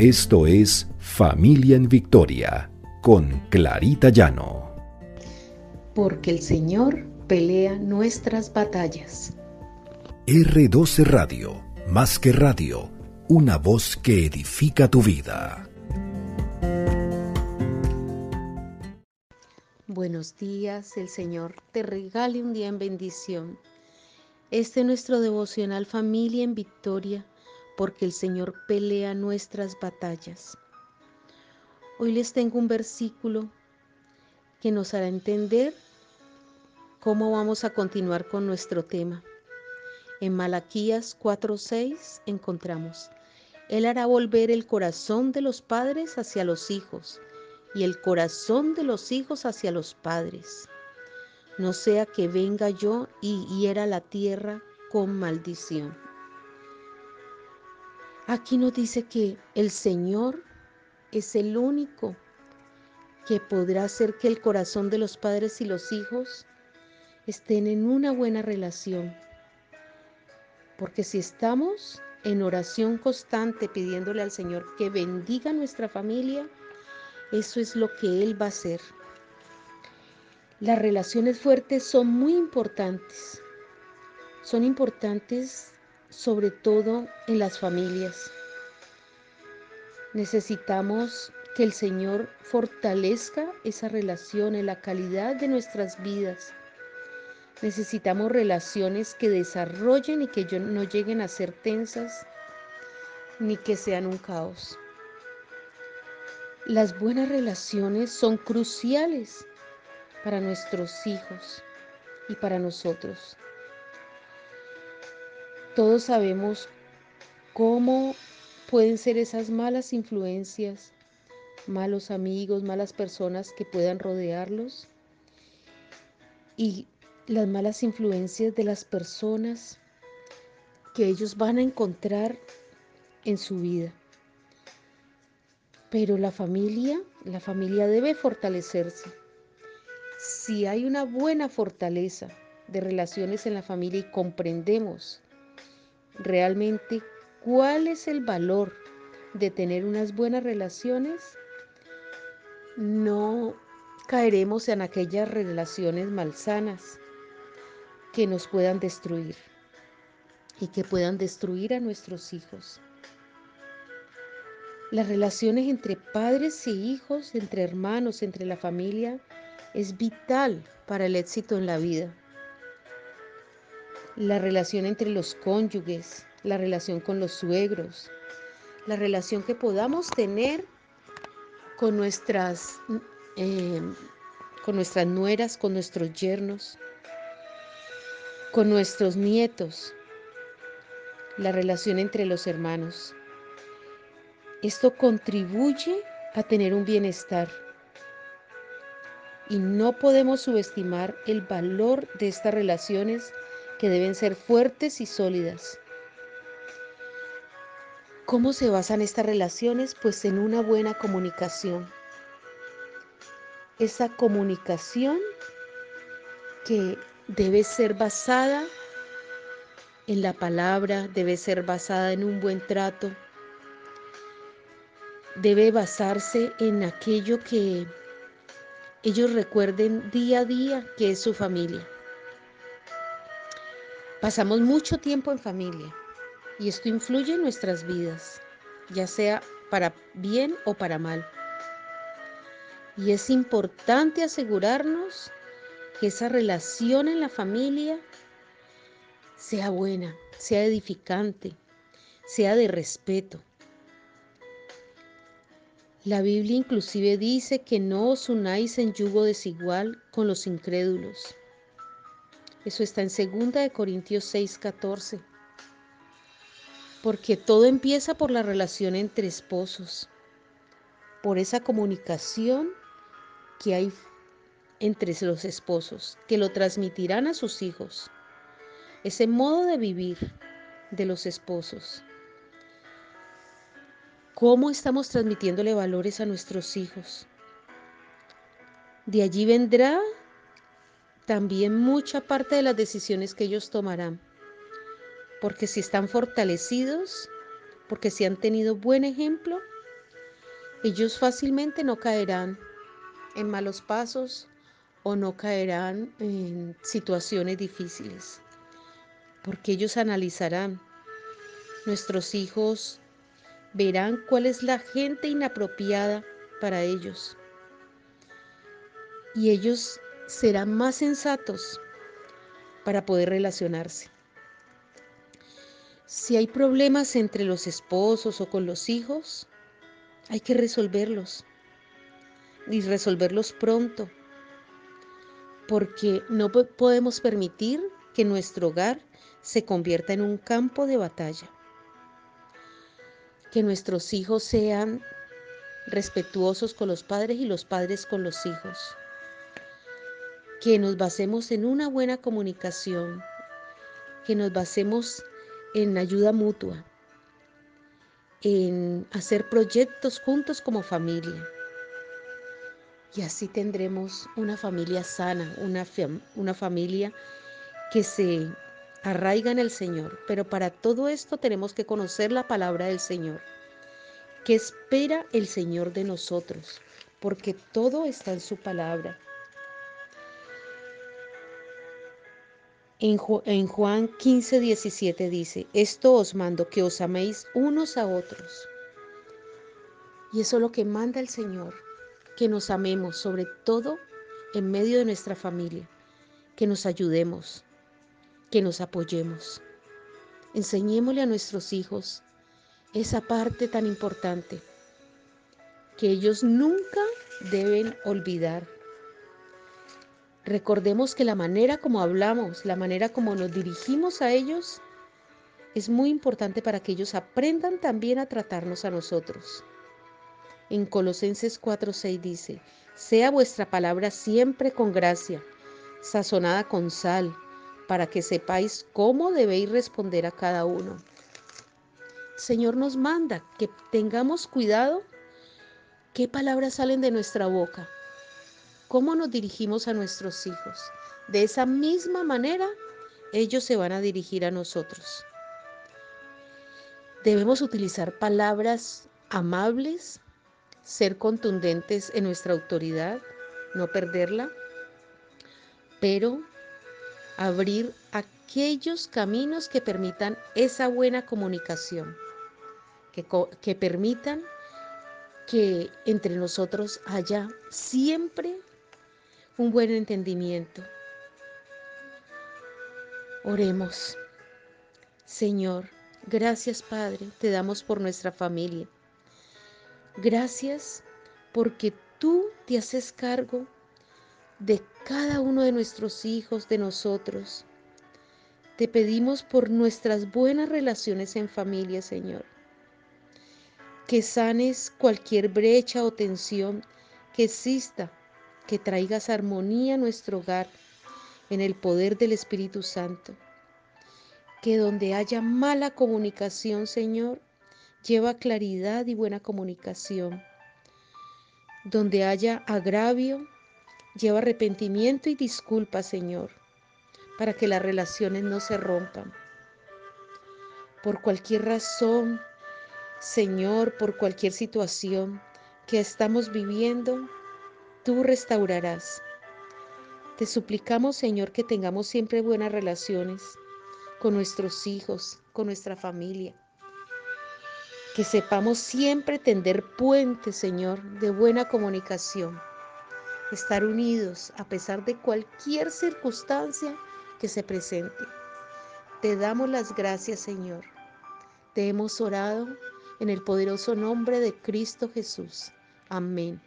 Esto es Familia en Victoria con Clarita Llano. Porque el Señor pelea nuestras batallas. R12 Radio, más que radio, una voz que edifica tu vida. Buenos días, el Señor te regale un día en bendición. Este es nuestro devocional Familia en Victoria porque el Señor pelea nuestras batallas. Hoy les tengo un versículo que nos hará entender cómo vamos a continuar con nuestro tema. En Malaquías 4:6 encontramos, Él hará volver el corazón de los padres hacia los hijos y el corazón de los hijos hacia los padres. No sea que venga yo y hiera la tierra con maldición. Aquí nos dice que el Señor es el único que podrá hacer que el corazón de los padres y los hijos estén en una buena relación. Porque si estamos en oración constante pidiéndole al Señor que bendiga nuestra familia, eso es lo que Él va a hacer. Las relaciones fuertes son muy importantes. Son importantes sobre todo en las familias. Necesitamos que el Señor fortalezca esa relación en la calidad de nuestras vidas. Necesitamos relaciones que desarrollen y que no lleguen a ser tensas ni que sean un caos. Las buenas relaciones son cruciales para nuestros hijos y para nosotros. Todos sabemos cómo pueden ser esas malas influencias, malos amigos, malas personas que puedan rodearlos y las malas influencias de las personas que ellos van a encontrar en su vida. Pero la familia, la familia debe fortalecerse. Si hay una buena fortaleza de relaciones en la familia y comprendemos realmente cuál es el valor de tener unas buenas relaciones, no caeremos en aquellas relaciones malsanas que nos puedan destruir y que puedan destruir a nuestros hijos. Las relaciones entre padres y hijos, entre hermanos, entre la familia, es vital para el éxito en la vida la relación entre los cónyuges, la relación con los suegros, la relación que podamos tener con nuestras, em, con nuestras nueras, con nuestros yernos, con nuestros nietos, la relación entre los hermanos. Esto contribuye a tener un bienestar y no podemos subestimar el valor de estas relaciones que deben ser fuertes y sólidas. ¿Cómo se basan estas relaciones? Pues en una buena comunicación. Esa comunicación que debe ser basada en la palabra, debe ser basada en un buen trato, debe basarse en aquello que ellos recuerden día a día que es su familia. Pasamos mucho tiempo en familia y esto influye en nuestras vidas, ya sea para bien o para mal. Y es importante asegurarnos que esa relación en la familia sea buena, sea edificante, sea de respeto. La Biblia inclusive dice que no os unáis en yugo desigual con los incrédulos. Eso está en 2 Corintios 6, 14. Porque todo empieza por la relación entre esposos, por esa comunicación que hay entre los esposos, que lo transmitirán a sus hijos. Ese modo de vivir de los esposos. ¿Cómo estamos transmitiéndole valores a nuestros hijos? De allí vendrá también mucha parte de las decisiones que ellos tomarán. Porque si están fortalecidos, porque si han tenido buen ejemplo, ellos fácilmente no caerán en malos pasos o no caerán en situaciones difíciles, porque ellos analizarán. Nuestros hijos verán cuál es la gente inapropiada para ellos y ellos serán más sensatos para poder relacionarse. Si hay problemas entre los esposos o con los hijos, hay que resolverlos y resolverlos pronto porque no podemos permitir que nuestro hogar se convierta en un campo de batalla. Que nuestros hijos sean respetuosos con los padres y los padres con los hijos. Que nos basemos en una buena comunicación. Que nos basemos en ayuda mutua. En hacer proyectos juntos como familia y así tendremos una familia sana, una, una familia que se arraiga en el Señor. Pero para todo esto tenemos que conocer la palabra del Señor. ¿Qué espera el Señor de nosotros? Porque todo está en su palabra. En Juan 15, 17 dice, esto os mando que os améis unos a otros. Y eso es lo que manda el Señor, que nos amemos, sobre todo en medio de nuestra familia, que nos ayudemos, que nos apoyemos. Enseñémosle a nuestros hijos esa parte tan importante que ellos nunca deben olvidar. Recordemos que la manera como hablamos, la manera como nos dirigimos a ellos, es muy importante para que ellos aprendan también a tratarnos a nosotros. En Colosenses 4:6 dice, sea vuestra palabra siempre con gracia, sazonada con sal, para que sepáis cómo debéis responder a cada uno. Señor nos manda que tengamos cuidado qué palabras salen de nuestra boca, cómo nos dirigimos a nuestros hijos. De esa misma manera, ellos se van a dirigir a nosotros. Debemos utilizar palabras amables, ser contundentes en nuestra autoridad, no perderla, pero abrir aquellos caminos que permitan esa buena comunicación, que, que permitan que entre nosotros haya siempre un buen entendimiento. Oremos. Señor, gracias Padre, te damos por nuestra familia. Gracias porque tú te haces cargo de cada uno de nuestros hijos, de nosotros. Te pedimos por nuestras buenas relaciones en familia, Señor. Que sanes cualquier brecha o tensión que exista, que traigas armonía a nuestro hogar en el poder del Espíritu Santo. Que donde haya mala comunicación, Señor, lleva claridad y buena comunicación. Donde haya agravio, lleva arrepentimiento y disculpa, Señor, para que las relaciones no se rompan. Por cualquier razón, Señor, por cualquier situación que estamos viviendo, tú restaurarás. Te suplicamos, Señor, que tengamos siempre buenas relaciones con nuestros hijos, con nuestra familia que sepamos siempre tender puentes, Señor, de buena comunicación. Estar unidos a pesar de cualquier circunstancia que se presente. Te damos las gracias, Señor. Te hemos orado en el poderoso nombre de Cristo Jesús. Amén.